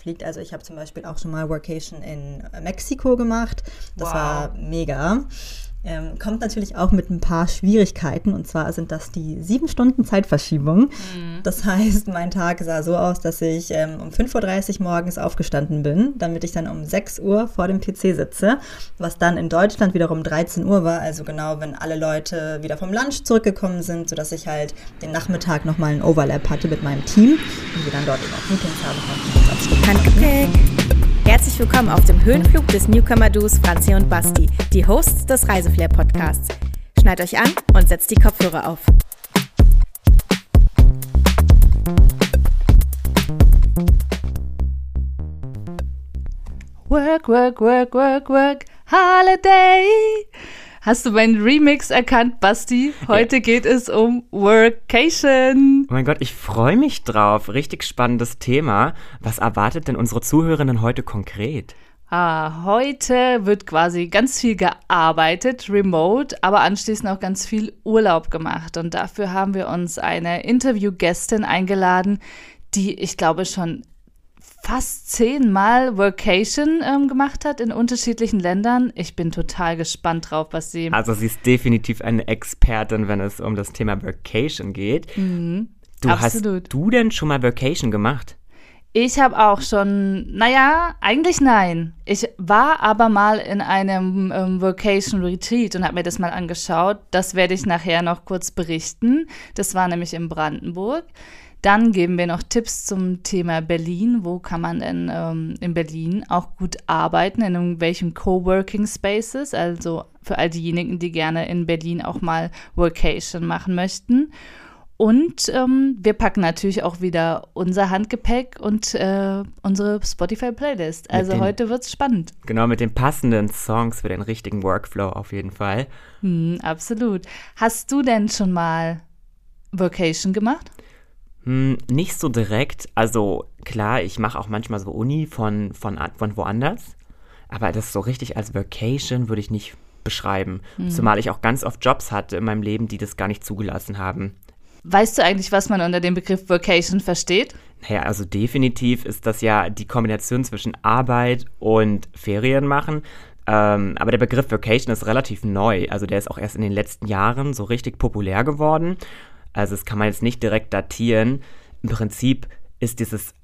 wegfliegt. Also ich habe zum Beispiel auch schon mal Workation in Mexiko gemacht. Das wow. war mega. Ähm, kommt natürlich auch mit ein paar Schwierigkeiten und zwar sind das die sieben Stunden Zeitverschiebung. Mhm. Das heißt, mein Tag sah so aus, dass ich ähm, um 5.30 Uhr morgens aufgestanden bin, damit ich dann um 6 Uhr vor dem PC sitze, was dann in Deutschland wiederum 13 Uhr war, also genau, wenn alle Leute wieder vom Lunch zurückgekommen sind, sodass ich halt den Nachmittag nochmal einen Overlap hatte mit meinem Team und wir dann dort eben auch Meetings haben konnten. Herzlich willkommen auf dem Höhenflug des Newcomer-Duos Franzi und Basti, die Hosts des Reiseflair-Podcasts. Schneid euch an und setzt die Kopfhörer auf. Work, work, work, work, work, holiday. Hast du meinen Remix erkannt, Basti? Heute ja. geht es um Workation. Oh mein Gott, ich freue mich drauf. Richtig spannendes Thema. Was erwartet denn unsere Zuhörerinnen heute konkret? Ah, heute wird quasi ganz viel gearbeitet, remote, aber anschließend auch ganz viel Urlaub gemacht. Und dafür haben wir uns eine Interviewgästin eingeladen, die ich glaube schon fast zehnmal Workation ähm, gemacht hat in unterschiedlichen Ländern. Ich bin total gespannt drauf, was sie. Also sie ist definitiv eine Expertin, wenn es um das Thema Workation geht. Mhm, du absolut. hast du denn schon mal Workation gemacht? Ich habe auch schon, naja, eigentlich nein. Ich war aber mal in einem ähm, Vocation Retreat und habe mir das mal angeschaut. Das werde ich nachher noch kurz berichten. Das war nämlich in Brandenburg. Dann geben wir noch Tipps zum Thema Berlin. Wo kann man denn ähm, in Berlin auch gut arbeiten? In irgendwelchen Coworking Spaces? Also für all diejenigen, die gerne in Berlin auch mal Workation machen möchten. Und ähm, wir packen natürlich auch wieder unser Handgepäck und äh, unsere Spotify-Playlist. Also den, heute es spannend. Genau, mit den passenden Songs für den richtigen Workflow auf jeden Fall. Hm, absolut. Hast du denn schon mal Vocation gemacht? Hm, nicht so direkt. Also klar, ich mache auch manchmal so Uni von, von, von woanders. Aber das so richtig als Vacation würde ich nicht beschreiben. Mhm. Zumal ich auch ganz oft Jobs hatte in meinem Leben, die das gar nicht zugelassen haben. Weißt du eigentlich, was man unter dem Begriff Vacation versteht? Naja, also definitiv ist das ja die Kombination zwischen Arbeit und Ferien machen. Ähm, aber der Begriff Vacation ist relativ neu. Also der ist auch erst in den letzten Jahren so richtig populär geworden. Also das kann man jetzt nicht direkt datieren. Im Prinzip ist dieses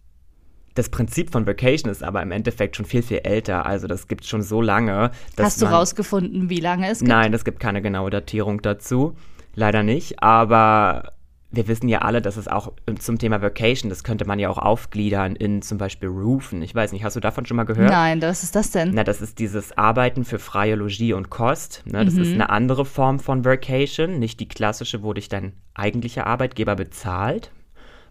das Prinzip von Vacation ist aber im Endeffekt schon viel, viel älter. Also das gibt es schon so lange. Hast du rausgefunden, wie lange es gibt? Nein, es gibt keine genaue Datierung dazu. Leider nicht. Aber wir wissen ja alle, dass es auch zum Thema Vacation, das könnte man ja auch aufgliedern in zum Beispiel Roofen. Ich weiß nicht, hast du davon schon mal gehört? Nein, was ist das denn? Na, das ist dieses Arbeiten für freie Logie und Kost. Ne? Das mhm. ist eine andere Form von Vacation, nicht die klassische, wo dich dein eigentlicher Arbeitgeber bezahlt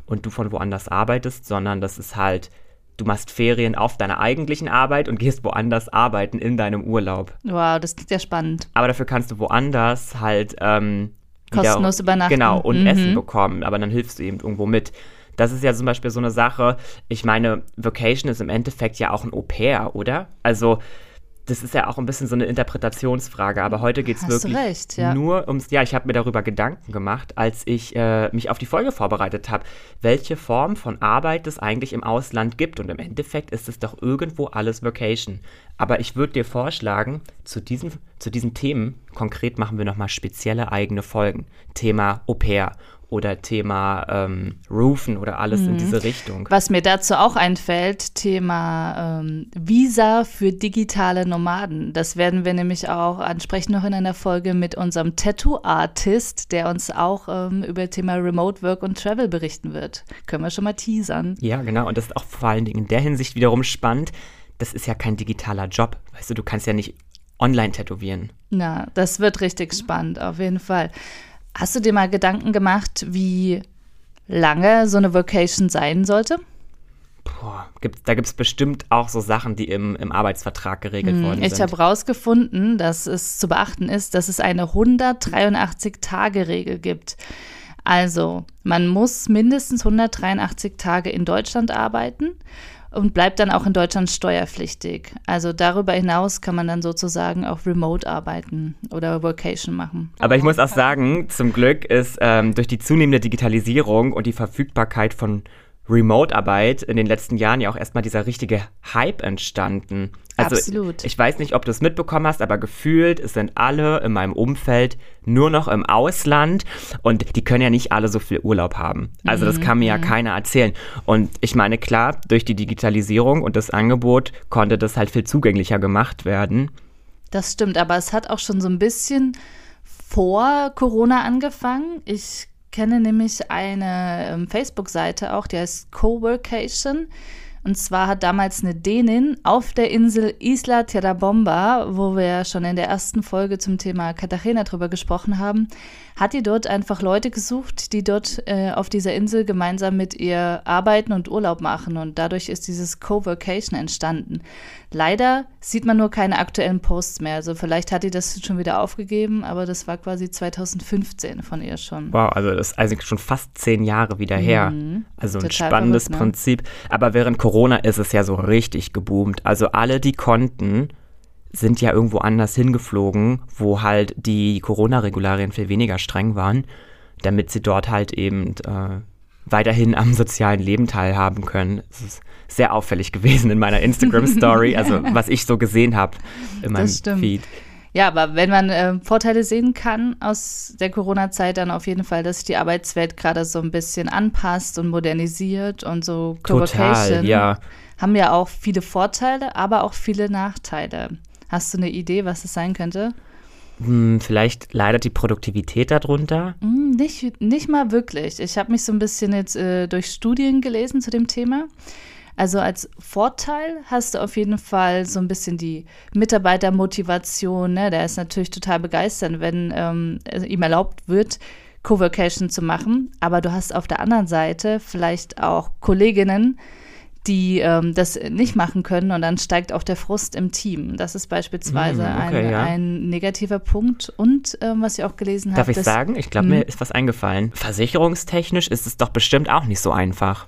und du von woanders arbeitest, sondern das ist halt du machst Ferien auf deiner eigentlichen Arbeit und gehst woanders arbeiten in deinem Urlaub. Wow, das klingt ja spannend. Aber dafür kannst du woanders halt ähm, Kostenlos übernachten. Genau, und mhm. Essen bekommen, aber dann hilfst du eben irgendwo mit. Das ist ja zum Beispiel so eine Sache, ich meine, Vocation ist im Endeffekt ja auch ein Au-pair, oder? Also, das ist ja auch ein bisschen so eine Interpretationsfrage, aber heute geht es wirklich recht, ja. nur ums, ja, ich habe mir darüber Gedanken gemacht, als ich äh, mich auf die Folge vorbereitet habe, welche Form von Arbeit es eigentlich im Ausland gibt und im Endeffekt ist es doch irgendwo alles Vocation. Aber ich würde dir vorschlagen, zu diesen, zu diesen Themen, konkret machen wir nochmal spezielle eigene Folgen. Thema Au pair oder Thema ähm, Roofen oder alles mhm. in diese Richtung. Was mir dazu auch einfällt, Thema ähm, Visa für digitale Nomaden. Das werden wir nämlich auch ansprechen noch in einer Folge mit unserem Tattoo-Artist, der uns auch ähm, über Thema Remote Work und Travel berichten wird. Können wir schon mal teasern. Ja, genau. Und das ist auch vor allen Dingen in der Hinsicht wiederum spannend. Das ist ja kein digitaler Job. Weißt du, du kannst ja nicht online tätowieren. Na, das wird richtig spannend, auf jeden Fall. Hast du dir mal Gedanken gemacht, wie lange so eine Vocation sein sollte? Boah, gibt, da gibt es bestimmt auch so Sachen, die im, im Arbeitsvertrag geregelt hm, worden sind. Ich habe herausgefunden, dass es zu beachten ist, dass es eine 183-Tage-Regel gibt. Also, man muss mindestens 183 Tage in Deutschland arbeiten und bleibt dann auch in Deutschland steuerpflichtig. Also darüber hinaus kann man dann sozusagen auch remote arbeiten oder Workation machen. Aber ich muss auch sagen, zum Glück ist ähm, durch die zunehmende Digitalisierung und die Verfügbarkeit von Remote-Arbeit in den letzten Jahren ja auch erstmal dieser richtige Hype entstanden. Also Absolut. ich weiß nicht, ob du es mitbekommen hast, aber gefühlt es sind alle in meinem Umfeld nur noch im Ausland und die können ja nicht alle so viel Urlaub haben. Also das kann mir ja keiner erzählen. Und ich meine, klar, durch die Digitalisierung und das Angebot konnte das halt viel zugänglicher gemacht werden. Das stimmt, aber es hat auch schon so ein bisschen vor Corona angefangen. Ich kenne nämlich eine ähm, Facebook-Seite auch, die heißt Coworkation. Und zwar hat damals eine Dänin auf der Insel Isla Terrabomba, wo wir schon in der ersten Folge zum Thema Cartagena drüber gesprochen haben, hat die dort einfach Leute gesucht, die dort äh, auf dieser Insel gemeinsam mit ihr arbeiten und Urlaub machen. Und dadurch ist dieses Coworkation entstanden. Leider sieht man nur keine aktuellen Posts mehr. Also vielleicht hat die das schon wieder aufgegeben, aber das war quasi 2015 von ihr schon. Wow, also das ist eigentlich schon fast zehn Jahre wieder her. Also ein Mhm. Total spannendes verrückt, ne? Prinzip. Aber während Corona ist es ja so richtig geboomt. Also alle, die konnten, sind ja irgendwo anders hingeflogen, wo halt die Corona-Regularien viel weniger streng waren, damit sie dort halt eben äh, weiterhin am sozialen Leben teilhaben können. Es ist sehr auffällig gewesen in meiner Instagram-Story, also was ich so gesehen habe in meinem Das. Feed. Ja, aber wenn man äh, Vorteile sehen kann aus der Corona-Zeit, dann auf jeden Fall, dass sich die Arbeitswelt gerade so ein bisschen anpasst und modernisiert und so Total, ja. haben ja auch viele Vorteile, aber auch viele Nachteile. Hast du eine Idee, was es sein könnte? Hm, vielleicht leidet die Produktivität darunter. Hm, nicht, nicht mal wirklich. Ich habe mich so ein bisschen jetzt äh, durch Studien gelesen zu dem Thema. Also als Vorteil hast du auf jeden Fall so ein bisschen die Mitarbeitermotivation. Ne? Der ist natürlich total begeistert, wenn ähm, ihm erlaubt wird, Coworkation zu machen. Aber du hast auf der anderen Seite vielleicht auch Kolleginnen, die ähm, das nicht machen können und dann steigt auch der Frust im Team. Das ist beispielsweise Mm, okay, ein, ja. ein negativer Punkt. Und ähm, was ich auch gelesen habe, Darf ich dass- sagen? Ich glaube, Mhm. mir ist was eingefallen. Versicherungstechnisch ist es doch bestimmt auch nicht so einfach.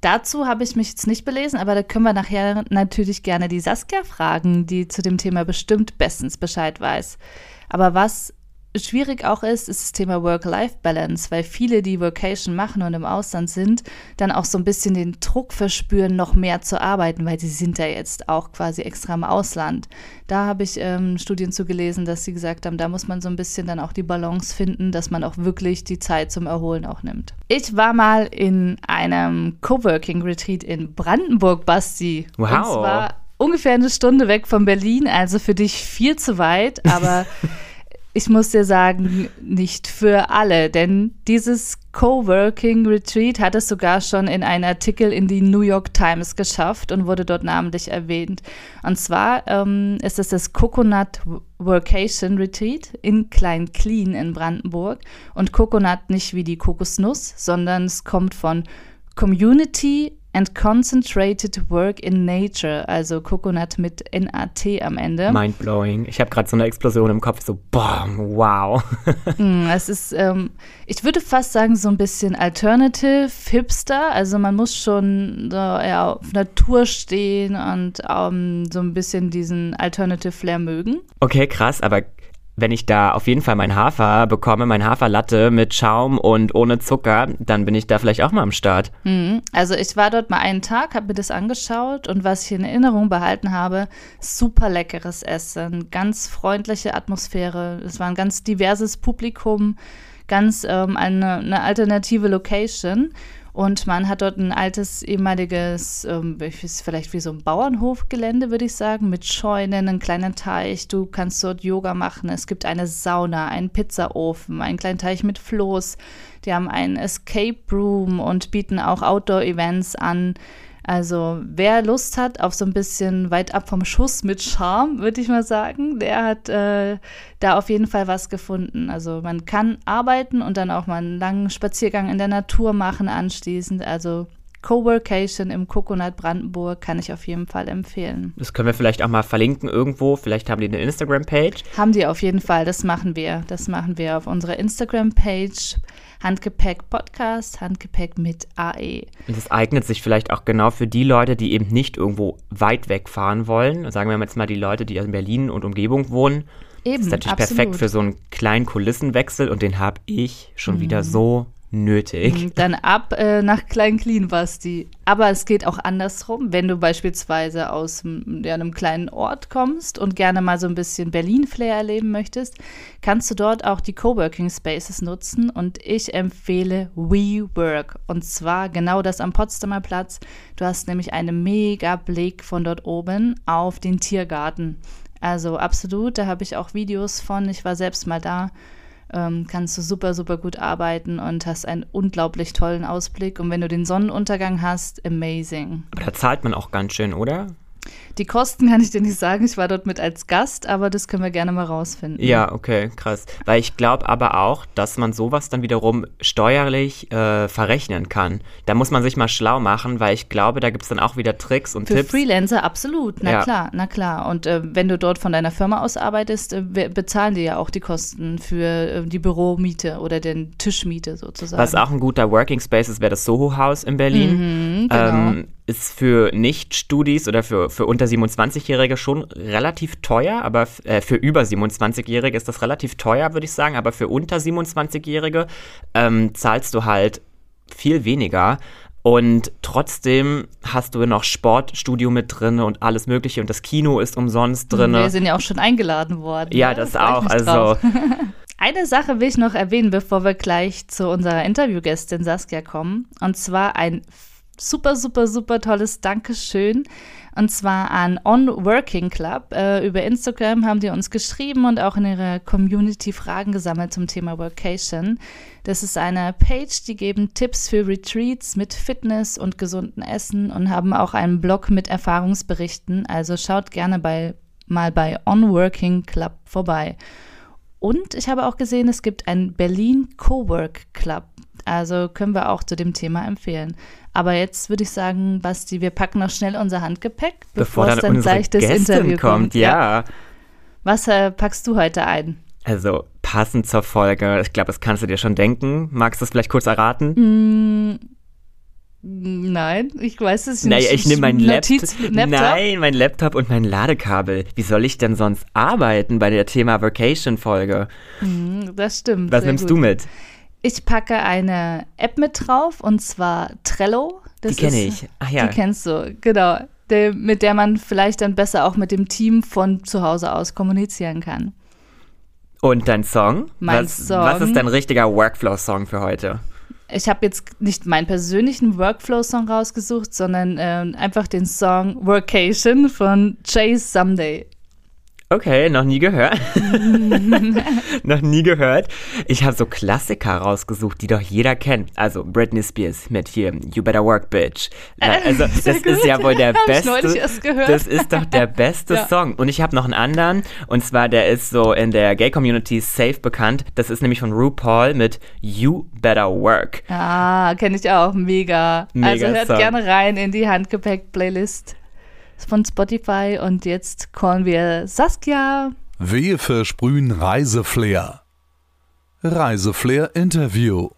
Dazu habe ich mich jetzt nicht belesen, aber da können wir nachher natürlich gerne die Saskia fragen, die zu dem Thema bestimmt bestens Bescheid weiß. Aber was schwierig auch ist, ist das Thema Work-Life-Balance, weil viele, die Vocation machen und im Ausland sind, dann auch so ein bisschen den Druck verspüren, noch mehr zu arbeiten, weil sie sind ja jetzt auch quasi extra im Ausland. Da habe ich ähm, Studien zu gelesen, dass sie gesagt haben, da muss man so ein bisschen dann auch die Balance finden, dass man auch wirklich die Zeit zum Erholen auch nimmt. Ich war mal in einem Coworking-Retreat in Brandenburg, Basti. Wow. Und zwar ungefähr eine Stunde weg von Berlin, also für dich viel zu weit, aber ich muss dir sagen, nicht für alle, denn dieses Coworking Retreat hat es sogar schon in einen Artikel in die New York Times geschafft und wurde dort namentlich erwähnt. Und zwar ähm, ist es das Coconut Workation Retreat in Klein Clean in Brandenburg und Coconut nicht wie die Kokosnuss, sondern es kommt von Community and Concentrated Work in Nature, also Coconut mit NAT am Ende. Mindblowing. Ich habe gerade so eine Explosion im Kopf, so, boah, wow. Mm, Es ist, ähm, ich würde fast sagen, so ein bisschen Alternative, Hipster. Also man muss schon so eher auf Natur stehen und ähm, so ein bisschen diesen Alternative Flair mögen. Okay, krass, aber wenn ich da auf jeden Fall mein Hafer bekomme, mein Haferlatte mit Schaum und ohne Zucker, dann bin ich da vielleicht auch mal am Start. Mhm. Also ich war dort mal einen Tag, habe mir das angeschaut und was ich in Erinnerung behalten habe, super leckeres Essen, ganz freundliche Atmosphäre. Es war ein ganz diverses Publikum, ganz ähm, eine, eine alternative Location. Und man hat dort ein altes, ehemaliges, ähm, vielleicht wie so ein Bauernhofgelände, würde ich sagen, mit Scheunen, einen kleinen Teich. Du kannst dort Yoga machen. Es gibt eine Sauna, einen Pizzaofen, einen kleinen Teich mit Floß. Die haben einen Escape Room und bieten auch Outdoor-Events an. Also wer Lust hat auf so ein bisschen weit ab vom Schuss mit Charme, würde ich mal sagen, der hat äh, da auf jeden Fall was gefunden. Also man kann arbeiten und dann auch mal einen langen Spaziergang in der Natur machen anschließend. Also Coworkation im Coconut Brandenburg kann ich auf jeden Fall empfehlen. Das können wir vielleicht auch mal verlinken irgendwo. Vielleicht haben die eine Instagram-Page. Haben die auf jeden Fall, das machen wir. Das machen wir auf unserer Instagram-Page. Handgepäck Podcast, Handgepäck mit. AE. Und das eignet sich vielleicht auch genau für die Leute, die eben nicht irgendwo weit weg fahren wollen. Sagen wir jetzt mal die Leute, die in Berlin und Umgebung wohnen. Eben, Das ist natürlich absolut. perfekt für so einen kleinen Kulissenwechsel und den habe ich schon Mhm. wieder so nötig. Dann ab äh, nach Klein Clean, Basti. Aber es geht auch andersrum, wenn du beispielsweise aus ja, einem kleinen Ort kommst und gerne mal so ein bisschen Berlin-Flair erleben möchtest, kannst du dort auch die Coworking Spaces nutzen und ich empfehle WeWork und zwar genau das am Potsdamer Platz. Du hast nämlich einen mega Blick von dort oben auf den Tiergarten. Also absolut, da habe ich auch Videos von. Ich war selbst mal da ähm, kannst du super, super gut arbeiten und hast einen unglaublich tollen Ausblick. Und wenn du den Sonnenuntergang hast, amazing. Aber da zahlt man auch ganz schön, oder? Die Kosten kann ich dir nicht sagen. Ich war dort mit als Gast, aber das können wir gerne mal rausfinden. Ja, okay, krass. Weil ich glaube aber auch, dass man sowas dann wiederum steuerlich äh, verrechnen kann. Da muss man sich mal schlau machen, weil ich glaube, da gibt es dann auch wieder Tricks und Für Tipps. Für Freelancer absolut, na ja. klar, na klar. Und äh, wenn du dort von deiner Firma aus arbeitest, äh, bezahlen die ja auch die Kosten für äh, die Büromiete oder den Tischmiete sozusagen. Was auch ein guter Working Space ist, wäre das Soho House in Berlin. Mhm, genau. ähm, ist für Nicht-Studis oder für, für unter 27-Jährige schon relativ teuer, aber äh, für über 27-Jährige ist das relativ teuer, würde ich sagen, aber für unter 27-Jährige ähm, zahlst du halt viel weniger. Und trotzdem hast du noch Sportstudio mit drin und alles Mögliche und das Kino ist umsonst drin. Wir sind ja auch schon eingeladen worden. Ja, ne? das ich auch. Also. Eine Sache will ich noch erwähnen, bevor wir gleich zu unserer Interviewgästin Saskia kommen. Und zwar ein super, super, super tolles Dankeschön. Und zwar an On Working Club. Äh, über Instagram haben die uns geschrieben und auch in ihrer Community Fragen gesammelt zum Thema Workation. Das ist eine Page, die geben Tipps für Retreats mit Fitness und gesunden Essen und haben auch einen Blog mit Erfahrungsberichten. Also schaut gerne bei, mal bei On Working Club vorbei. Und ich habe auch gesehen, es gibt einen Berlin Cowork Club. Also können wir auch zu dem Thema empfehlen. Aber jetzt würde ich sagen, Basti, wir packen noch schnell unser Handgepäck, bevor, bevor es dann dann unsere gleich das Gästin Interview kommt. kommt. Ja. Was äh, packst du heute ein? Also passend zur Folge, ich glaube, das kannst du dir schon denken. Magst du es vielleicht kurz erraten? Mm, nein, ich weiß es nicht. Naja, ich nehme meinen Notiz Laptop. Laptop. Nein, mein Laptop und mein Ladekabel. Wie soll ich denn sonst arbeiten bei der Thema Vacation-Folge? Mm, Das stimmt. Was nimmst gut. du mit? Ich packe eine App mit drauf und zwar Trello. Das Die kenne ich. Ach ja. Die kennst du, genau. Der, mit der man vielleicht dann besser auch mit dem Team von zu Hause aus kommunizieren kann. Und dein Song? Mein was, Song? Was ist dein richtiger Workflow-Song für heute? Ich habe jetzt nicht meinen persönlichen Workflow-Song rausgesucht, sondern ähm, einfach den Song Workation von Chase Someday. Okay, noch nie gehört. noch nie gehört. Ich habe so Klassiker rausgesucht, die doch jeder kennt. Also Britney Spears mit hier You Better Work, Bitch. Also das ist ja wohl der beste. Das ist doch der beste Ja. Song. Und ich habe noch einen anderen. Und zwar der ist so in der Gay Community safe bekannt. Das ist nämlich von RuPaul mit You Better Work. Ah, kenne ich auch. Mega. Mega also hört Song. gerne rein in die Handgepäck-Playlist von Spotify. Und jetzt callen wir Saskia. Wir versprühen Reiseflair. Reiseflair Interview.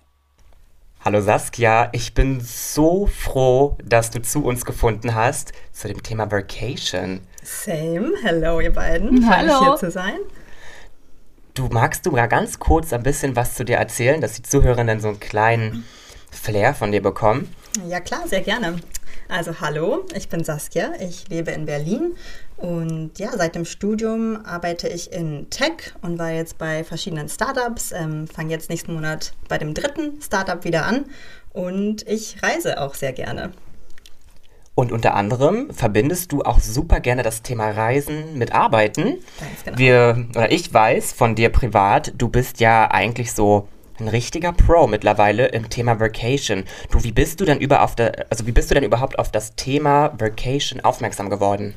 Hallo Saskia, ich bin so froh, dass du zu uns gefunden hast zu dem Thema Vacation. Same. Hello, ihr beiden. Hallo. hier zu sein. Du magst du mal ganz kurz ein bisschen was zu dir erzählen, dass die Zuhörenden so einen kleinen Flair von dir bekommen? Ja klar, sehr gerne. Also hallo, ich bin Saskia, ich lebe in Berlin und ja, seit dem Studium arbeite ich in Tech und war jetzt bei verschiedenen Startups, ähm, fange jetzt nächsten Monat bei dem dritten Startup wieder an und ich reise auch sehr gerne. Und unter anderem verbindest du auch super gerne das Thema Reisen mit Arbeiten. Ganz genau. Wir, oder ich weiß von dir privat, du bist ja eigentlich so ein richtiger Pro mittlerweile im Thema Vacation. Du, wie bist du denn über auf der, also wie bist du denn überhaupt auf das Thema Vacation aufmerksam geworden?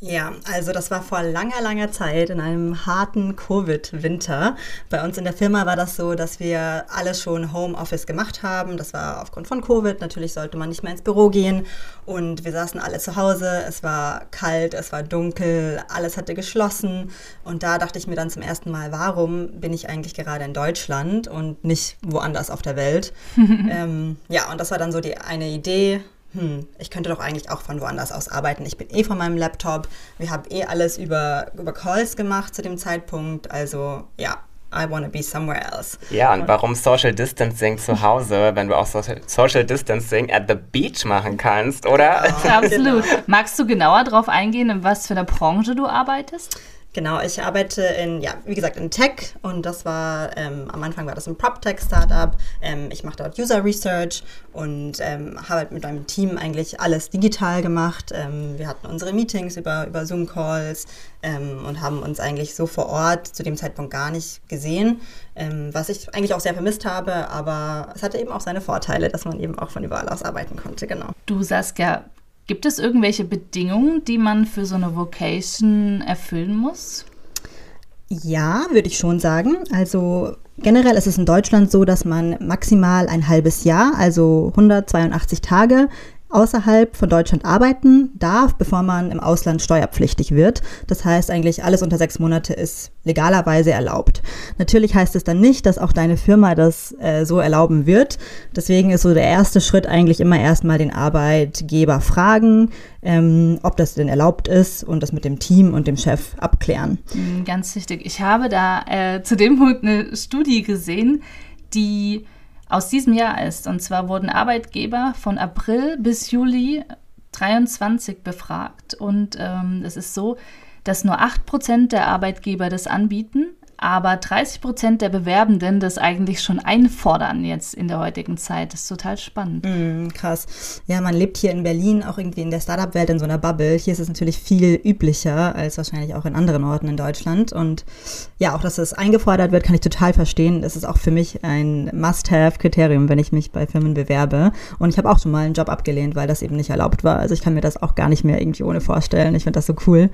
Ja, also das war vor langer, langer Zeit in einem harten Covid-Winter. Bei uns in der Firma war das so, dass wir alles schon Homeoffice gemacht haben. Das war aufgrund von Covid. Natürlich sollte man nicht mehr ins Büro gehen. Und wir saßen alle zu Hause. Es war kalt, es war dunkel, alles hatte geschlossen. Und da dachte ich mir dann zum ersten Mal, warum bin ich eigentlich gerade in Deutschland und nicht woanders auf der Welt? ähm, ja, und das war dann so die eine Idee hm, ich könnte doch eigentlich auch von woanders aus arbeiten. Ich bin eh von meinem Laptop. Wir haben eh alles über, über Calls gemacht zu dem Zeitpunkt. Also ja, I want to be somewhere else. Ja, und, und warum Social Distancing zu Hause, wenn du auch Social Distancing at the beach machen kannst, oder? Genau. Absolut. Magst du genauer darauf eingehen, in was für einer Branche du arbeitest? Genau, ich arbeite in, ja, wie gesagt, in Tech und das war, ähm, am Anfang war das ein PropTech-Startup. Ähm, ich mache dort User Research und ähm, habe halt mit meinem Team eigentlich alles digital gemacht. Ähm, wir hatten unsere Meetings über, über Zoom-Calls ähm, und haben uns eigentlich so vor Ort zu dem Zeitpunkt gar nicht gesehen, ähm, was ich eigentlich auch sehr vermisst habe, aber es hatte eben auch seine Vorteile, dass man eben auch von überall aus arbeiten konnte, genau. Du sagst ja, Gibt es irgendwelche Bedingungen, die man für so eine Vocation erfüllen muss? Ja, würde ich schon sagen. Also generell ist es in Deutschland so, dass man maximal ein halbes Jahr, also 182 Tage, außerhalb von Deutschland arbeiten darf, bevor man im Ausland steuerpflichtig wird. Das heißt eigentlich, alles unter sechs Monate ist legalerweise erlaubt. Natürlich heißt es dann nicht, dass auch deine Firma das äh, so erlauben wird. Deswegen ist so der erste Schritt eigentlich immer erstmal den Arbeitgeber fragen, ähm, ob das denn erlaubt ist und das mit dem Team und dem Chef abklären. Mhm, ganz wichtig. Ich habe da äh, zu dem Punkt eine Studie gesehen, die aus diesem Jahr ist. Und zwar wurden Arbeitgeber von April bis Juli 23 befragt. Und ähm, es ist so, dass nur 8% der Arbeitgeber das anbieten, aber 30 Prozent der Bewerbenden das eigentlich schon einfordern jetzt in der heutigen Zeit. Das ist total spannend. Mm, krass. Ja, man lebt hier in Berlin auch irgendwie in der Startup-Welt in so einer Bubble. Hier ist es natürlich viel üblicher als wahrscheinlich auch in anderen Orten in Deutschland. Und ja, auch dass es eingefordert wird, kann ich total verstehen. Das ist auch für mich ein Must-Have-Kriterium, wenn ich mich bei Firmen bewerbe. Und ich habe auch schon mal einen Job abgelehnt, weil das eben nicht erlaubt war. Also ich kann mir das auch gar nicht mehr irgendwie ohne vorstellen. Ich finde das so cool.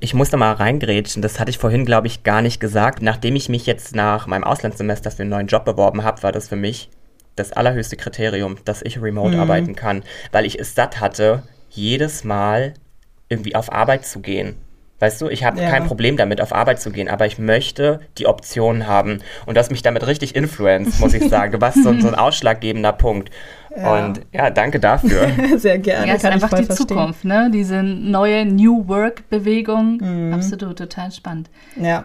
Ich musste mal reingrätschen, das hatte ich vorhin, glaube ich, gar nicht gesagt. Nachdem ich mich jetzt nach meinem Auslandssemester für einen neuen Job beworben habe, war das für mich das allerhöchste Kriterium, dass ich remote mhm. arbeiten kann, weil ich es satt hatte, jedes Mal irgendwie auf Arbeit zu gehen. Weißt du, ich habe ja. kein Problem damit, auf Arbeit zu gehen, aber ich möchte die Option haben. Und du hast mich damit richtig influenced, muss ich sagen. Du warst so, so ein ausschlaggebender Punkt. Ja. Und ja, danke dafür. Sehr gerne. Ja, ist einfach die verstehen. Zukunft, ne? Diese neue New Work-Bewegung. Mhm. Absolut, total spannend. Ja.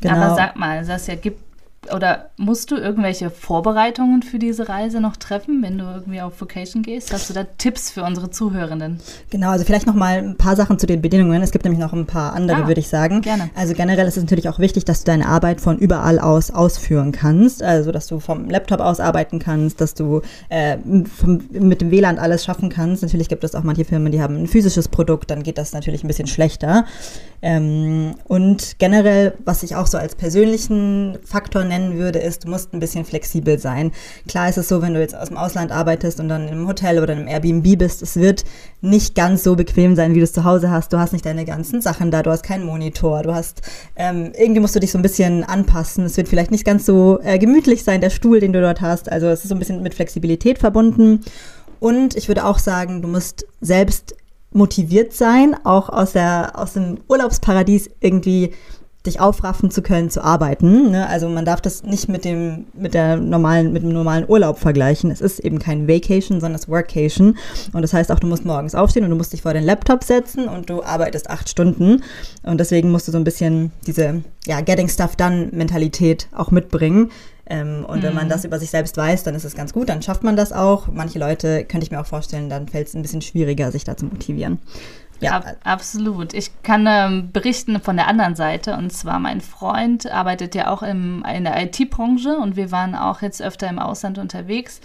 Genau. Aber sag mal, Sasja, gibt oder musst du irgendwelche Vorbereitungen für diese Reise noch treffen, wenn du irgendwie auf Vocation gehst? Hast du da Tipps für unsere Zuhörenden? Genau, also vielleicht noch mal ein paar Sachen zu den Bedingungen. Es gibt nämlich noch ein paar andere, ah, würde ich sagen. Gerne. Also generell ist es natürlich auch wichtig, dass du deine Arbeit von überall aus ausführen kannst. Also dass du vom Laptop aus arbeiten kannst, dass du äh, vom, mit dem WLAN alles schaffen kannst. Natürlich gibt es auch manche Firmen, die haben ein physisches Produkt, dann geht das natürlich ein bisschen schlechter. Ähm, und generell, was ich auch so als persönlichen Faktor nennen würde, ist, du musst ein bisschen flexibel sein. Klar ist es so, wenn du jetzt aus dem Ausland arbeitest und dann im Hotel oder im Airbnb bist, es wird nicht ganz so bequem sein, wie du es zu Hause hast. Du hast nicht deine ganzen Sachen da, du hast keinen Monitor, du hast, ähm, irgendwie musst du dich so ein bisschen anpassen. Es wird vielleicht nicht ganz so äh, gemütlich sein, der Stuhl, den du dort hast. Also es ist so ein bisschen mit Flexibilität verbunden. Und ich würde auch sagen, du musst selbst motiviert sein, auch aus, der, aus dem Urlaubsparadies irgendwie dich aufraffen zu können, zu arbeiten. Ne? Also man darf das nicht mit dem, mit der normalen, mit dem normalen Urlaub vergleichen. Es ist eben kein Vacation, sondern es Workation. Und das heißt auch, du musst morgens aufstehen und du musst dich vor den Laptop setzen und du arbeitest acht Stunden. Und deswegen musst du so ein bisschen diese, ja, Getting Stuff Done Mentalität auch mitbringen. Ähm, und mhm. wenn man mhm. das über sich selbst weiß, dann ist es ganz gut, dann schafft man das auch. Manche Leute, könnte ich mir auch vorstellen, dann fällt es ein bisschen schwieriger, sich da zu motivieren. Ja, Ab, absolut. Ich kann ähm, berichten von der anderen Seite. Und zwar mein Freund arbeitet ja auch im, in der IT-Branche und wir waren auch jetzt öfter im Ausland unterwegs.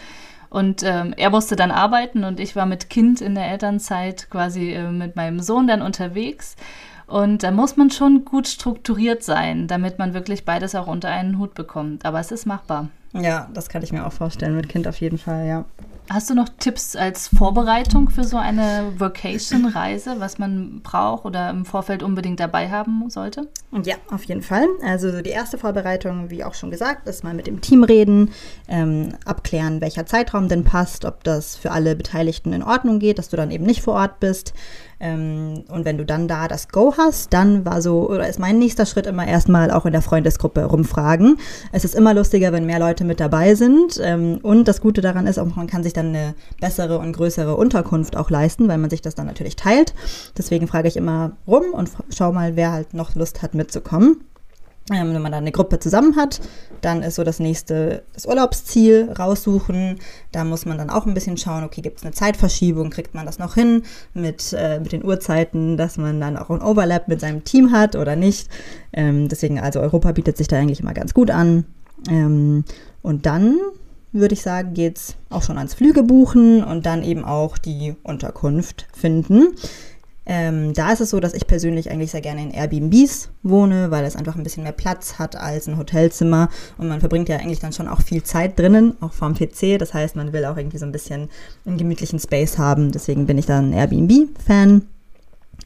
Und ähm, er musste dann arbeiten und ich war mit Kind in der Elternzeit quasi äh, mit meinem Sohn dann unterwegs. Und da muss man schon gut strukturiert sein, damit man wirklich beides auch unter einen Hut bekommt. Aber es ist machbar. Ja, das kann ich mir auch vorstellen, mit Kind auf jeden Fall, ja. Hast du noch Tipps als Vorbereitung für so eine Vacation-Reise, was man braucht oder im Vorfeld unbedingt dabei haben sollte? Ja, auf jeden Fall. Also die erste Vorbereitung, wie auch schon gesagt, ist mal mit dem Team reden, ähm, abklären, welcher Zeitraum denn passt, ob das für alle Beteiligten in Ordnung geht, dass du dann eben nicht vor Ort bist. Ähm, und wenn du dann da das Go hast, dann war so, oder ist mein nächster Schritt immer erstmal auch in der Freundesgruppe rumfragen. Es ist immer lustiger, wenn mehr Leute mit dabei sind. Ähm, und das Gute daran ist auch, man kann sich dann eine bessere und größere Unterkunft auch leisten, weil man sich das dann natürlich teilt. Deswegen frage ich immer rum und schau mal, wer halt noch Lust hat mitzukommen. Ähm, wenn man dann eine Gruppe zusammen hat, dann ist so das nächste das Urlaubsziel raussuchen. Da muss man dann auch ein bisschen schauen, okay, gibt es eine Zeitverschiebung, kriegt man das noch hin mit, äh, mit den Uhrzeiten, dass man dann auch ein Overlap mit seinem Team hat oder nicht. Ähm, deswegen, also Europa bietet sich da eigentlich immer ganz gut an. Ähm, und dann würde ich sagen, geht es auch schon ans Flüge buchen und dann eben auch die Unterkunft finden. Ähm, da ist es so, dass ich persönlich eigentlich sehr gerne in Airbnbs wohne, weil es einfach ein bisschen mehr Platz hat als ein Hotelzimmer und man verbringt ja eigentlich dann schon auch viel Zeit drinnen, auch vorm PC. Das heißt, man will auch irgendwie so ein bisschen einen gemütlichen Space haben. Deswegen bin ich dann Airbnb-Fan.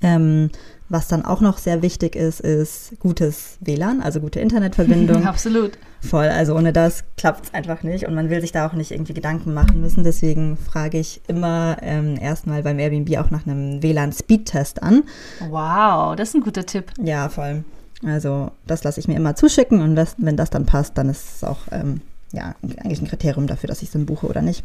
Ähm, was dann auch noch sehr wichtig ist, ist gutes WLAN, also gute Internetverbindung. Absolut. Voll, also ohne das klappt es einfach nicht und man will sich da auch nicht irgendwie Gedanken machen müssen. Deswegen frage ich immer ähm, erstmal beim Airbnb auch nach einem WLAN-Speedtest an. Wow, das ist ein guter Tipp. Ja, voll. Also das lasse ich mir immer zuschicken und das, wenn das dann passt, dann ist es auch ähm, ja, eigentlich ein Kriterium dafür, dass ich es dann buche oder nicht.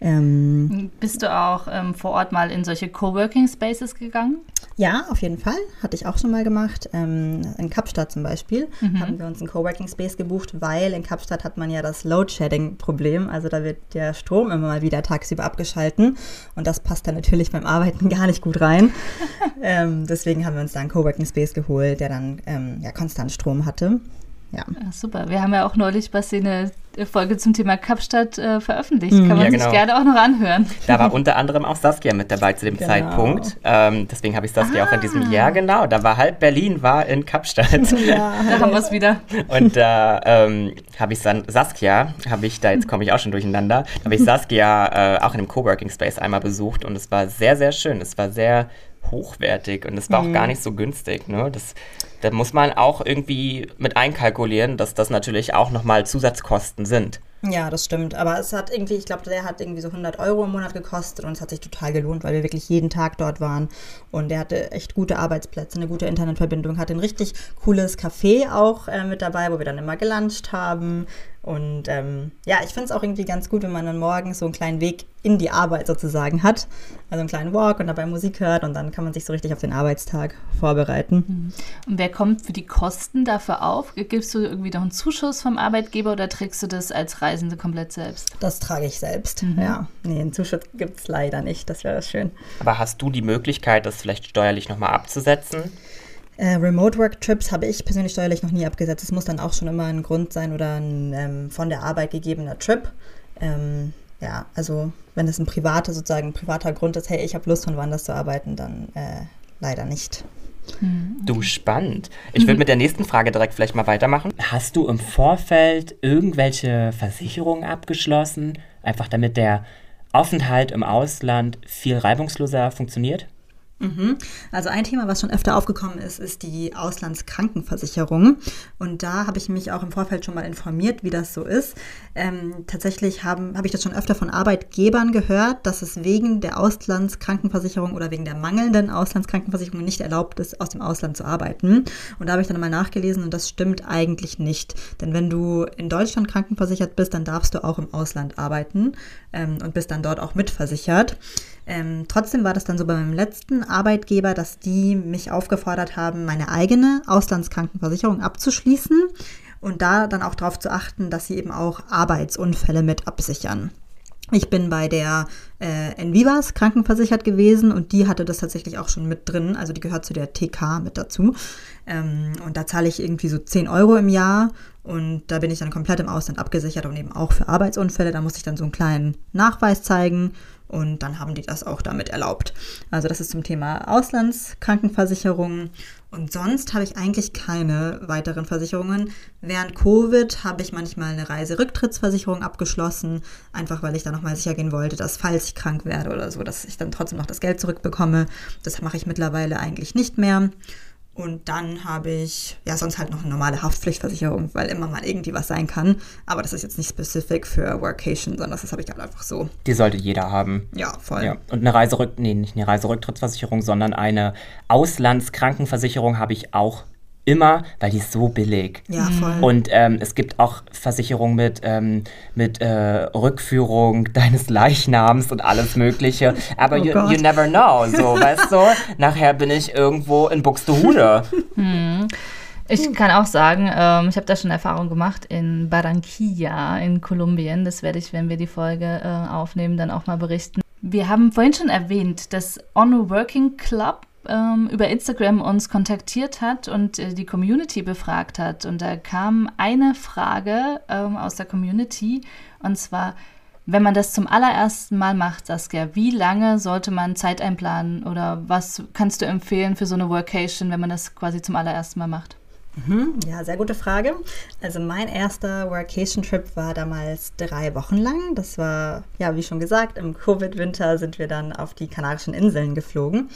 Ähm, Bist du auch ähm, vor Ort mal in solche Coworking Spaces gegangen? Ja, auf jeden Fall. Hatte ich auch schon mal gemacht. Ähm, in Kapstadt zum Beispiel mhm. haben wir uns einen Coworking Space gebucht, weil in Kapstadt hat man ja das Load-Shedding-Problem. Also da wird der Strom immer mal wieder tagsüber abgeschalten und das passt dann natürlich beim Arbeiten gar nicht gut rein. Ähm, deswegen haben wir uns da einen Coworking Space geholt, der dann ähm, ja, konstant Strom hatte. Ja. ja. super. Wir haben ja auch neulich was eine Folge zum Thema Kapstadt äh, veröffentlicht. Kann man ja, genau. sich gerne auch noch anhören. Da war unter anderem auch Saskia mit dabei zu dem genau. Zeitpunkt. Ähm, deswegen habe ich Saskia ah. auch in diesem Jahr, genau. Da war halb Berlin, war in Kapstadt. Ja, da haben wir es wieder. Und da ähm, habe ich dann Saskia, habe ich, da jetzt komme ich auch schon durcheinander, habe ich Saskia äh, auch in einem Coworking Space einmal besucht und es war sehr, sehr schön. Es war sehr hochwertig und es war mhm. auch gar nicht so günstig. Ne? Das, da muss man auch irgendwie mit einkalkulieren, dass das natürlich auch nochmal Zusatzkosten sind. Ja, das stimmt. Aber es hat irgendwie, ich glaube, der hat irgendwie so 100 Euro im Monat gekostet und es hat sich total gelohnt, weil wir wirklich jeden Tag dort waren. Und der hatte echt gute Arbeitsplätze, eine gute Internetverbindung, hatte ein richtig cooles Café auch äh, mit dabei, wo wir dann immer gelauncht haben. Und ähm, ja, ich finde es auch irgendwie ganz gut, wenn man dann morgens so einen kleinen Weg in die Arbeit sozusagen hat. Also einen kleinen Walk und dabei Musik hört und dann kann man sich so richtig auf den Arbeitstag vorbereiten. Mhm. Und wer kommt für die Kosten dafür auf? Gibst du irgendwie noch einen Zuschuss vom Arbeitgeber oder trägst du das als Reisende komplett selbst? Das trage ich selbst, mhm. ja. Nee, einen Zuschuss gibt es leider nicht, das wäre schön. Aber hast du die Möglichkeit, das vielleicht steuerlich nochmal abzusetzen? Äh, Remote Work Trips habe ich persönlich steuerlich noch nie abgesetzt. Es muss dann auch schon immer ein Grund sein oder ein ähm, von der Arbeit gegebener Trip. Ähm, ja, also wenn es ein privater, sozusagen ein privater Grund ist, hey, ich habe Lust, von woanders zu arbeiten, dann äh, leider nicht. Du, spannend. Ich würde mit der nächsten Frage direkt vielleicht mal weitermachen. Hast du im Vorfeld irgendwelche Versicherungen abgeschlossen, einfach damit der Aufenthalt im Ausland viel reibungsloser funktioniert? Mhm. Also ein Thema, was schon öfter aufgekommen ist, ist die Auslandskrankenversicherung. Und da habe ich mich auch im Vorfeld schon mal informiert, wie das so ist. Ähm, tatsächlich habe hab ich das schon öfter von Arbeitgebern gehört, dass es wegen der Auslandskrankenversicherung oder wegen der mangelnden Auslandskrankenversicherung nicht erlaubt ist, aus dem Ausland zu arbeiten. Und da habe ich dann mal nachgelesen und das stimmt eigentlich nicht. Denn wenn du in Deutschland krankenversichert bist, dann darfst du auch im Ausland arbeiten ähm, und bist dann dort auch mitversichert. Ähm, trotzdem war das dann so bei meinem letzten Arbeitgeber, dass die mich aufgefordert haben, meine eigene Auslandskrankenversicherung abzuschließen und da dann auch darauf zu achten, dass sie eben auch Arbeitsunfälle mit absichern. Ich bin bei der äh, Envivas krankenversichert gewesen und die hatte das tatsächlich auch schon mit drin. Also die gehört zu der TK mit dazu. Ähm, und da zahle ich irgendwie so 10 Euro im Jahr und da bin ich dann komplett im Ausland abgesichert und eben auch für Arbeitsunfälle. Da muss ich dann so einen kleinen Nachweis zeigen und dann haben die das auch damit erlaubt. Also das ist zum Thema Auslandskrankenversicherung. Und sonst habe ich eigentlich keine weiteren Versicherungen. Während Covid habe ich manchmal eine Reiserücktrittsversicherung abgeschlossen, einfach weil ich da nochmal sicher gehen wollte, dass falls ich krank werde oder so, dass ich dann trotzdem noch das Geld zurückbekomme. Das mache ich mittlerweile eigentlich nicht mehr. Und dann habe ich, ja, sonst halt noch eine normale Haftpflichtversicherung, weil immer mal irgendwie was sein kann. Aber das ist jetzt nicht spezifisch für Workation, sondern das habe ich halt einfach so. Die sollte jeder haben. Ja, voll. Ja. Und eine Reiserück, nee, nicht eine Reiserücktrittsversicherung, sondern eine Auslandskrankenversicherung habe ich auch immer, weil die ist so billig. Ja, voll. Und ähm, es gibt auch Versicherungen mit, ähm, mit äh, Rückführung deines Leichnams und alles Mögliche. Aber oh you, you, never know, so, weißt du? Nachher bin ich irgendwo in Buxtehude. Hm. Ich kann auch sagen, ähm, ich habe da schon Erfahrung gemacht in Barranquilla in Kolumbien. Das werde ich, wenn wir die Folge äh, aufnehmen, dann auch mal berichten. Wir haben vorhin schon erwähnt, dass On Working Club ähm, über Instagram uns kontaktiert hat und äh, die Community befragt hat. Und da kam eine Frage ähm, aus der Community und zwar, wenn man das zum allerersten Mal macht, Saskia, wie lange sollte man Zeit einplanen oder was kannst du empfehlen für so eine Workation, wenn man das quasi zum allerersten Mal macht? Mhm, ja, sehr gute Frage. Also mein erster Workation-Trip war damals drei Wochen lang. Das war, ja, wie schon gesagt, im Covid-Winter sind wir dann auf die Kanarischen Inseln geflogen.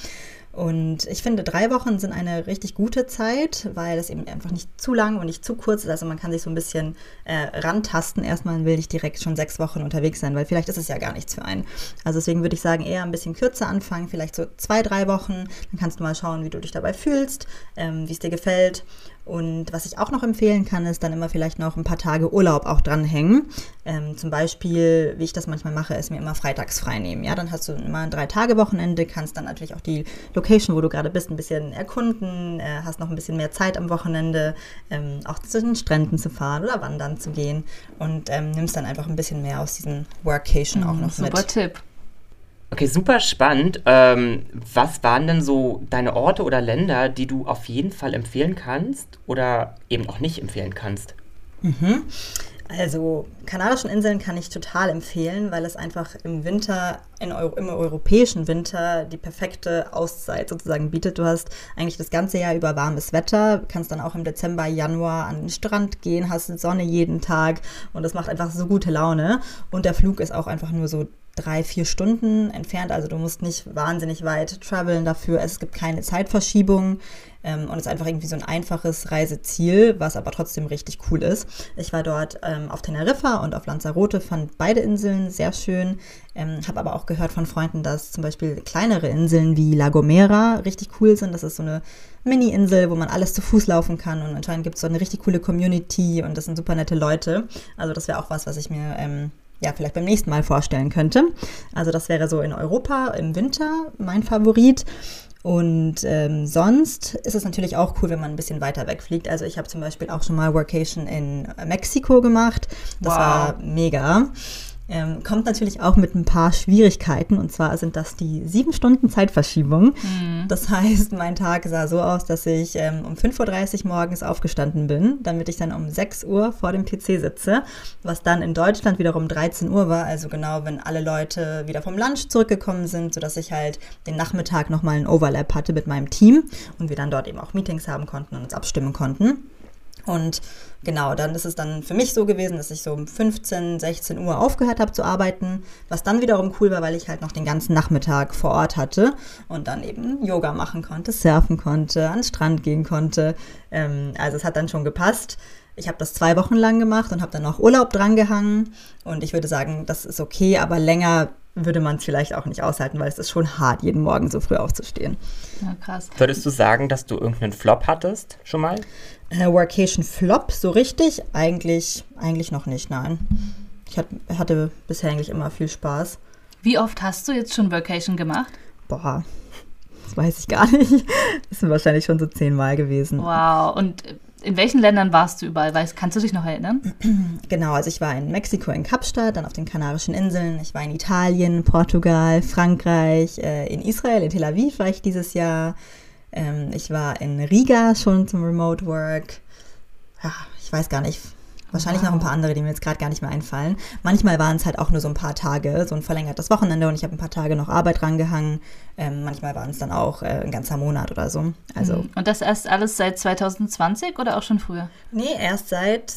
Und ich finde, drei Wochen sind eine richtig gute Zeit, weil es eben einfach nicht zu lang und nicht zu kurz ist. Also man kann sich so ein bisschen äh, rantasten. Erstmal will ich direkt schon sechs Wochen unterwegs sein, weil vielleicht ist es ja gar nichts für einen. Also deswegen würde ich sagen, eher ein bisschen kürzer anfangen, vielleicht so zwei, drei Wochen. Dann kannst du mal schauen, wie du dich dabei fühlst, ähm, wie es dir gefällt. Und was ich auch noch empfehlen kann, ist dann immer vielleicht noch ein paar Tage Urlaub auch dranhängen. Ähm, zum Beispiel, wie ich das manchmal mache, ist mir immer freitags frei nehmen. Ja, dann hast du immer ein Drei-Tage-Wochenende, kannst dann natürlich auch die Location, wo du gerade bist, ein bisschen erkunden, äh, hast noch ein bisschen mehr Zeit am Wochenende, ähm, auch zu den Stränden zu fahren oder wandern zu gehen und ähm, nimmst dann einfach ein bisschen mehr aus diesem Workation auch noch Super mit. Tipp. Okay, super spannend. Ähm, was waren denn so deine Orte oder Länder, die du auf jeden Fall empfehlen kannst oder eben auch nicht empfehlen kannst? Also Kanarischen Inseln kann ich total empfehlen, weil es einfach im Winter, in Euro, im europäischen Winter, die perfekte Auszeit sozusagen bietet. Du hast eigentlich das ganze Jahr über warmes Wetter, kannst dann auch im Dezember, Januar an den Strand gehen, hast Sonne jeden Tag und das macht einfach so gute Laune. Und der Flug ist auch einfach nur so drei, vier Stunden entfernt. Also du musst nicht wahnsinnig weit traveln dafür. Es gibt keine Zeitverschiebung ähm, und es ist einfach irgendwie so ein einfaches Reiseziel, was aber trotzdem richtig cool ist. Ich war dort ähm, auf Teneriffa und auf Lanzarote, fand beide Inseln sehr schön. Ähm, habe aber auch gehört von Freunden, dass zum Beispiel kleinere Inseln wie La Gomera richtig cool sind. Das ist so eine Mini-Insel, wo man alles zu Fuß laufen kann und anscheinend gibt es so eine richtig coole Community und das sind super nette Leute. Also das wäre auch was, was ich mir ähm, ja, vielleicht beim nächsten Mal vorstellen könnte. Also das wäre so in Europa im Winter mein Favorit. Und ähm, sonst ist es natürlich auch cool, wenn man ein bisschen weiter wegfliegt. Also ich habe zum Beispiel auch schon mal Workation in Mexiko gemacht. Das Wow. war mega. Ähm, kommt natürlich auch mit ein paar Schwierigkeiten. Und zwar sind das die sieben Stunden Zeitverschiebung. Das heißt, mein Tag sah so aus, dass ich ähm, um 5.30 Uhr morgens aufgestanden bin, damit ich dann um 6 Uhr vor dem PC sitze, was dann in Deutschland wiederum 13 Uhr war, also genau, wenn alle Leute wieder vom Lunch zurückgekommen sind, sodass ich halt den Nachmittag nochmal einen Overlap hatte mit meinem Team und wir dann dort eben auch Meetings haben konnten und uns abstimmen konnten. Und genau, dann ist es dann für mich so gewesen, dass ich so um 15, 16 Uhr aufgehört habe zu arbeiten, was dann wiederum cool war, weil ich halt noch den ganzen Nachmittag vor Ort hatte und dann eben Yoga machen konnte, surfen konnte, an den Strand gehen konnte. Ähm, also es hat dann schon gepasst. Ich habe das zwei Wochen lang gemacht und habe dann noch Urlaub drangehangen und ich würde sagen, das ist okay, aber länger würde man es vielleicht auch nicht aushalten, weil es ist schon hart, jeden Morgen so früh aufzustehen. Ja, krass. Würdest du sagen, dass du irgendeinen Flop hattest schon mal? Äh, Workation Flop, so richtig? Eigentlich, eigentlich noch nicht, nein. Ich hat, hatte bisher eigentlich immer viel Spaß. Wie oft hast du jetzt schon Workation gemacht? Boah, das weiß ich gar nicht. Das sind wahrscheinlich schon so zehnmal gewesen. Wow. Und in welchen Ländern warst du überall? Weißt, kannst du dich noch erinnern? Genau, also ich war in Mexiko in Kapstadt, dann auf den Kanarischen Inseln, ich war in Italien, Portugal, Frankreich, äh, in Israel, in Tel Aviv war ich dieses Jahr. Ähm, ich war in Riga schon zum Remote Work. Ja, ich weiß gar nicht. Wahrscheinlich noch ein paar andere, die mir jetzt gerade gar nicht mehr einfallen. Manchmal waren es halt auch nur so ein paar Tage, so ein verlängertes Wochenende und ich habe ein paar Tage noch Arbeit rangehangen. Ähm, manchmal waren es dann auch äh, ein ganzer Monat oder so. Also, Und das erst alles seit 2020 oder auch schon früher? nee, erst seit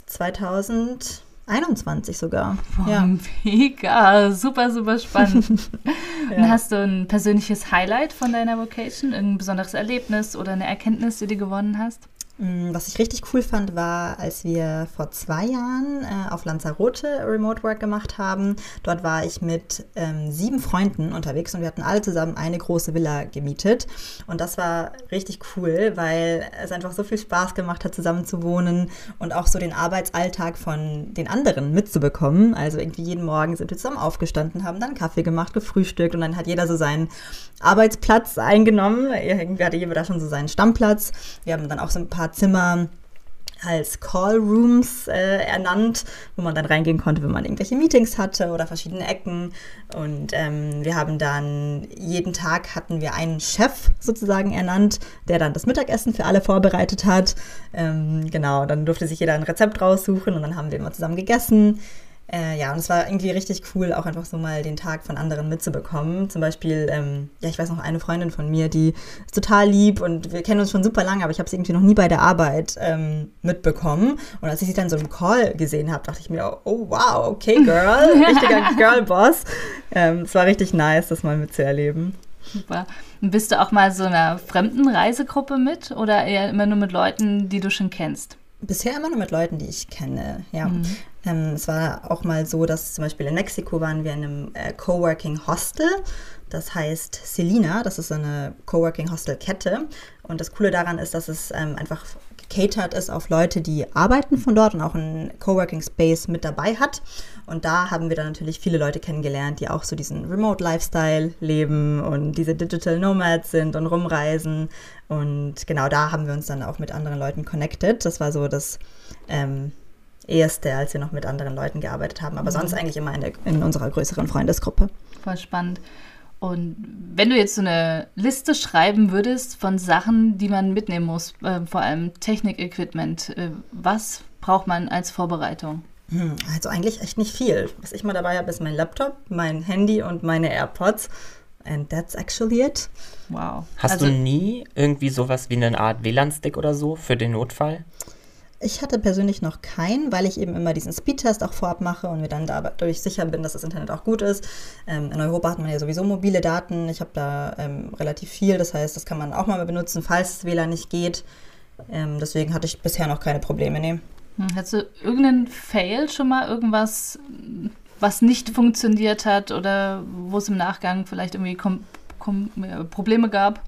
2021 sogar. Ja. Mega, super, super spannend. Und hast du ein persönliches Highlight von deiner Vocation? Ein besonderes Erlebnis oder eine Erkenntnis, die du gewonnen hast? Mm, Was ich richtig cool fand, war, als wir vor zwei Jahren äh, auf Lanzarote Remote Work gemacht haben. Dort war ich mit ähm, sieben Freunden unterwegs und wir hatten alle zusammen eine große Villa gemietet. Und das war richtig cool, weil es einfach so viel Spaß gemacht hat, zusammen zu wohnen und auch so den Arbeitsalltag von den anderen mitzubekommen. Also irgendwie jeden Morgen sind wir zusammen aufgestanden, haben dann Kaffee gemacht, gefrühstückt und dann hat jeder so seinen Arbeitsplatz eingenommen. Irgendwie hatte jeder da schon so seinen Stammplatz. Wir haben dann auch so ein paar Zimmer als Callrooms äh, ernannt, wo man dann reingehen konnte, wenn man irgendwelche Meetings hatte oder verschiedene Ecken. Und ähm, wir haben dann jeden Tag hatten wir einen Chef sozusagen ernannt, der dann das Mittagessen für alle vorbereitet hat. Ähm, genau, dann durfte sich jeder ein Rezept raussuchen und dann haben wir immer zusammen gegessen. Äh, ja, und es war irgendwie richtig cool, auch einfach so mal den Tag von anderen mitzubekommen. Zum Beispiel, ähm, ja, ich weiß noch, eine Freundin von mir, die ist total lieb und wir kennen uns schon super lange, aber ich habe sie irgendwie noch nie bei der Arbeit ähm, mitbekommen. Und als ich sie dann so im Call gesehen habe, dachte ich mir, oh wow, okay, Girl, richtiger Girl-Boss. Ähm, es war richtig nice, das mal mitzuerleben. Super. Und bist du auch mal so einer fremden Reisegruppe mit oder eher immer nur mit Leuten, die du schon kennst? Bisher immer nur mit Leuten, die ich kenne, ja. Mhm. Ähm, es war auch mal so, dass zum Beispiel in Mexiko waren wir in einem äh, Coworking Hostel. Das heißt Selina, das ist eine Coworking Hostel Kette. Und das Coole daran ist, dass es ähm, einfach catert ist auf Leute, die arbeiten von dort und auch einen Coworking Space mit dabei hat. Und da haben wir dann natürlich viele Leute kennengelernt, die auch so diesen Remote Lifestyle leben und diese Digital Nomads sind und rumreisen. Und genau da haben wir uns dann auch mit anderen Leuten connected. Das war so das ähm, erste, als wir noch mit anderen Leuten gearbeitet haben. Aber mhm. sonst eigentlich immer in, der, in unserer größeren Freundesgruppe. Voll spannend. Und wenn du jetzt so eine Liste schreiben würdest von Sachen, die man mitnehmen muss, äh, vor allem Technik-Equipment, äh, was braucht man als Vorbereitung? Hm, also eigentlich echt nicht viel. Was ich mal dabei habe, ist mein Laptop, mein Handy und meine AirPods. And that's actually it. Wow. Hast also, du nie irgendwie sowas wie eine Art WLAN-Stick oder so für den Notfall? Ich hatte persönlich noch keinen, weil ich eben immer diesen Speedtest auch vorab mache und mir dann dadurch sicher bin, dass das Internet auch gut ist. Ähm, in Europa hat man ja sowieso mobile Daten. Ich habe da ähm, relativ viel, das heißt, das kann man auch mal benutzen, falls das WLAN nicht geht. Ähm, deswegen hatte ich bisher noch keine Probleme. Nee. Hm, Hast du irgendeinen Fail schon mal irgendwas, was nicht funktioniert hat oder wo es im Nachgang vielleicht irgendwie Probleme gab?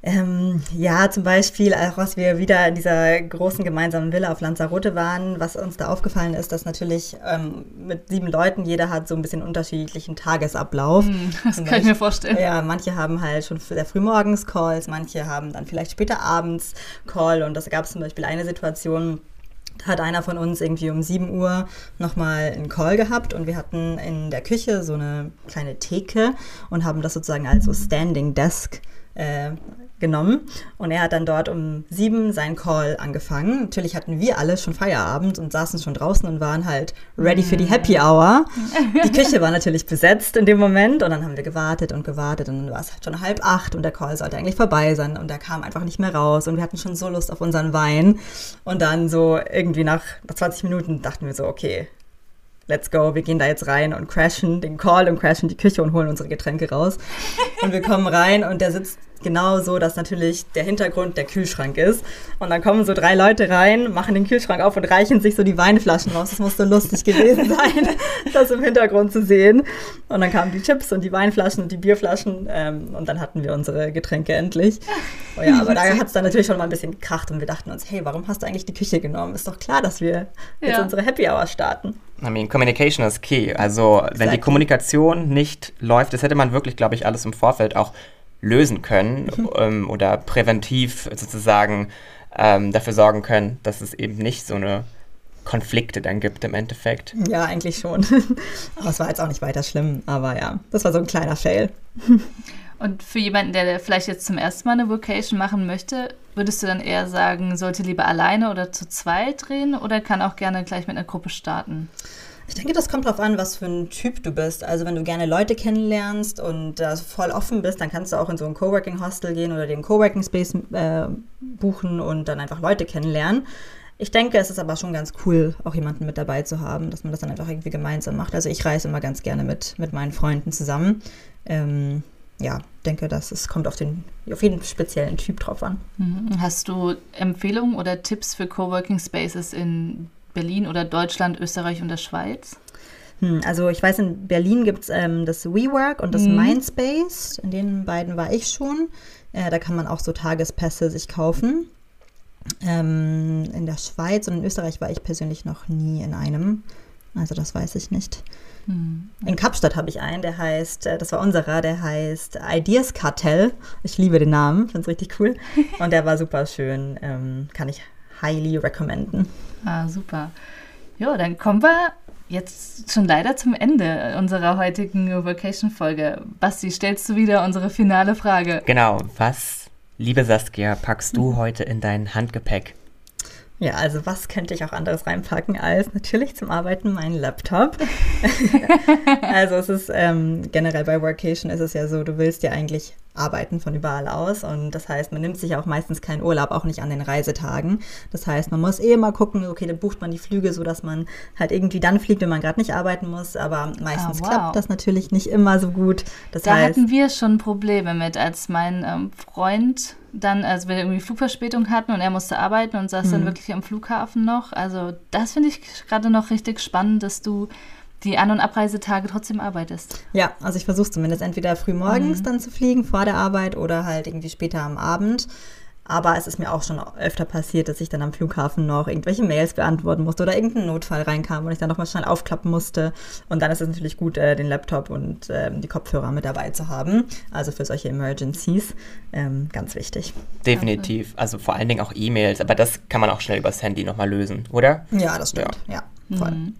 Ähm, ja, zum Beispiel, auch als wir wieder in dieser großen gemeinsamen Villa auf Lanzarote waren, was uns da aufgefallen ist, dass natürlich ähm, mit sieben Leuten jeder hat so ein bisschen unterschiedlichen Tagesablauf. Hm, das zum kann Beispiel, ich mir vorstellen. Ja, manche haben halt schon sehr früh morgens Calls, manche haben dann vielleicht später abends Call und das gab es zum Beispiel eine Situation, da hat einer von uns irgendwie um 7 Uhr nochmal einen Call gehabt und wir hatten in der Küche so eine kleine Theke und haben das sozusagen als so Standing Desk äh, genommen und er hat dann dort um sieben seinen Call angefangen. Natürlich hatten wir alle schon Feierabend und saßen schon draußen und waren halt ready für die mm. Happy Hour. Die Küche war natürlich besetzt in dem Moment und dann haben wir gewartet und gewartet und dann war es halt schon halb acht und der Call sollte eigentlich vorbei sein und er kam einfach nicht mehr raus und wir hatten schon so Lust auf unseren Wein und dann so irgendwie nach 20 Minuten dachten wir so, okay, let's go, wir gehen da jetzt rein und crashen den Call und crashen die Küche und holen unsere Getränke raus. Und wir kommen rein und der sitzt genau so, dass natürlich der Hintergrund der Kühlschrank ist. Und dann kommen so drei Leute rein, machen den Kühlschrank auf und reichen sich so die Weinflaschen raus. Das muss so lustig gewesen sein, das im Hintergrund zu sehen. Und dann kamen die Chips und die Weinflaschen und die Bierflaschen ähm, und dann hatten wir unsere Getränke endlich. Oh ja, aber da hat es dann natürlich schon mal ein bisschen gekracht und wir dachten uns, hey, warum hast du eigentlich die Küche genommen? Ist doch klar, dass wir jetzt ja. unsere Happy Hour starten. I mean, Communication is key. Also, exactly. wenn die Kommunikation nicht läuft, das hätte man wirklich, glaube ich, alles im Vorfeld auch lösen können mhm. ähm, oder präventiv sozusagen ähm, dafür sorgen können, dass es eben nicht so eine Konflikte dann gibt im Endeffekt. Ja, eigentlich schon. aber es war jetzt auch nicht weiter schlimm, aber ja, das war so ein kleiner Fail. Und für jemanden, der vielleicht jetzt zum ersten Mal eine Vocation machen möchte, würdest du dann eher sagen, sollte lieber alleine oder zu zweit drehen oder kann auch gerne gleich mit einer Gruppe starten? Ich denke, das kommt darauf an, was für ein Typ du bist. Also wenn du gerne Leute kennenlernst und da voll offen bist, dann kannst du auch in so ein Coworking-Hostel gehen oder den Coworking-Space äh, buchen und dann einfach Leute kennenlernen. Ich denke, es ist aber schon ganz cool, auch jemanden mit dabei zu haben, dass man das dann einfach irgendwie gemeinsam macht. Also ich reise immer ganz gerne mit, mit meinen Freunden zusammen. Ähm, ja, denke, dass es kommt auf, den, auf jeden speziellen Typ drauf an. Mhm. Hast du Empfehlungen oder Tipps für Coworking Spaces in Berlin oder Deutschland, Österreich und der Schweiz? Hm, also ich weiß, in Berlin gibt es ähm, das WeWork und das mhm. Mindspace. In den beiden war ich schon. Äh, da kann man auch so Tagespässe sich kaufen. Ähm, in der Schweiz und in Österreich war ich persönlich noch nie in einem. Also das weiß ich nicht. Mhm. In Kapstadt habe ich einen, der heißt, äh, das war unserer, der heißt Ideas Kartell. Ich liebe den Namen, finde es richtig cool. Und der war super schön. Ähm, kann ich highly recommenden. Ah, super. Ja, dann kommen wir jetzt schon leider zum Ende unserer heutigen Vacation-Folge. Basti, stellst du wieder unsere finale Frage? Genau. Was, liebe Saskia, packst du heute in dein Handgepäck? Ja, also was könnte ich auch anderes reinpacken als natürlich zum Arbeiten meinen Laptop. also es ist ähm, generell bei Workation ist es ja so, du willst ja eigentlich arbeiten von überall aus und das heißt, man nimmt sich auch meistens keinen Urlaub, auch nicht an den Reisetagen. Das heißt, man muss eh mal gucken, okay, dann bucht man die Flüge so, dass man halt irgendwie dann fliegt, wenn man gerade nicht arbeiten muss, aber meistens ah, wow. klappt das natürlich nicht immer so gut. Das da heißt, hatten wir schon Probleme mit, als mein ähm, Freund dann, als wir irgendwie Flugverspätung hatten und er musste arbeiten und saß mhm. dann wirklich am Flughafen noch. Also das finde ich gerade noch richtig spannend, dass du die An- und Abreisetage trotzdem arbeitest. Ja, also ich versuche zumindest entweder früh morgens mhm. dann zu fliegen vor der Arbeit oder halt irgendwie später am Abend. Aber es ist mir auch schon öfter passiert, dass ich dann am Flughafen noch irgendwelche Mails beantworten musste oder irgendein Notfall reinkam und ich dann nochmal schnell aufklappen musste. Und dann ist es natürlich gut, äh, den Laptop und ähm, die Kopfhörer mit dabei zu haben. Also für solche Emergencies ähm, ganz wichtig. Definitiv. Also vor allen Dingen auch E-Mails. Aber das kann man auch schnell übers Handy nochmal lösen, oder? Ja, das stimmt. Ja, ja voll. Mhm.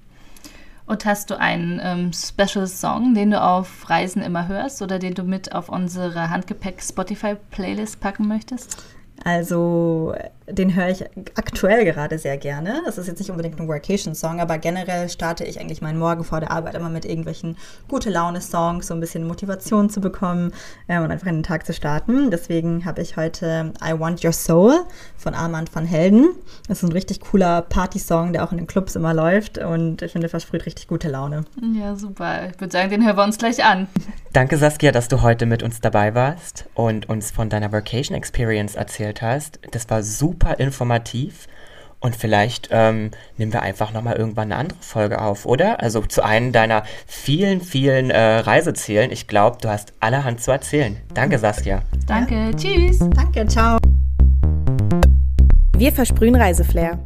Und hast du einen ähm, Special Song, den du auf Reisen immer hörst oder den du mit auf unsere Handgepäck Spotify Playlist packen möchtest? Also den höre ich aktuell gerade sehr gerne. Das ist jetzt nicht unbedingt ein Workation-Song, aber generell starte ich eigentlich meinen Morgen vor der Arbeit immer mit irgendwelchen gute Laune-Songs, so ein bisschen Motivation zu bekommen äh, und einfach in den Tag zu starten. Deswegen habe ich heute I Want Your Soul von Armand van Helden. Das ist ein richtig cooler Party-Song, der auch in den Clubs immer läuft und ich finde, versprüht richtig gute Laune. Ja, super. Ich würde sagen, den hören wir uns gleich an. Danke, Saskia, dass du heute mit uns dabei warst und uns von deiner Vacation Experience erzählt hast. Das war super super informativ. Und vielleicht ähm, nehmen wir einfach nochmal irgendwann eine andere Folge auf, oder? Also zu einem deiner vielen, vielen äh, Reisezielen. Ich glaube, du hast allerhand zu erzählen. Danke, Saskia. Danke, tschüss. Danke, ciao. Wir versprühen Reiseflair.